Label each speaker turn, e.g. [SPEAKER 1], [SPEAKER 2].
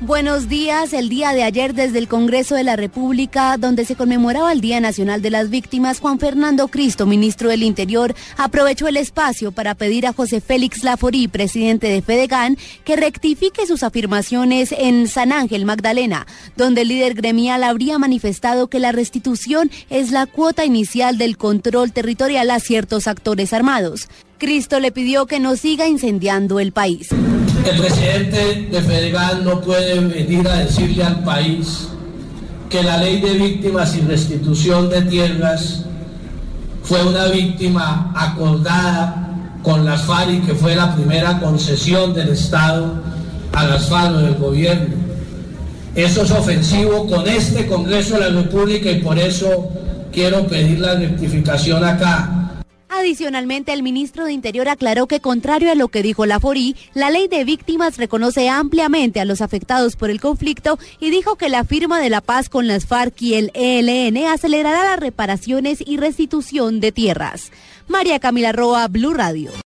[SPEAKER 1] Buenos días. El día de ayer desde el Congreso de la República, donde se conmemoraba el Día Nacional de las Víctimas, Juan Fernando Cristo, ministro del Interior, aprovechó el espacio para pedir a José Félix Laforí, presidente de Fedegan, que rectifique sus afirmaciones en San Ángel, Magdalena, donde el líder gremial habría manifestado que la restitución es la cuota inicial del control territorial a ciertos actores armados. Cristo le pidió que no siga incendiando el país.
[SPEAKER 2] El presidente de Fedegan no puede venir a decirle al país que la ley de víctimas y restitución de tierras fue una víctima acordada con las FARC y que fue la primera concesión del Estado a las FARC del gobierno. Eso es ofensivo con este Congreso de la República y por eso quiero pedir la rectificación acá.
[SPEAKER 1] Adicionalmente, el ministro de Interior aclaró que, contrario a lo que dijo la FORI, la ley de víctimas reconoce ampliamente a los afectados por el conflicto y dijo que la firma de la paz con las FARC y el ELN acelerará las reparaciones y restitución de tierras. María Camila Roa, Blue Radio.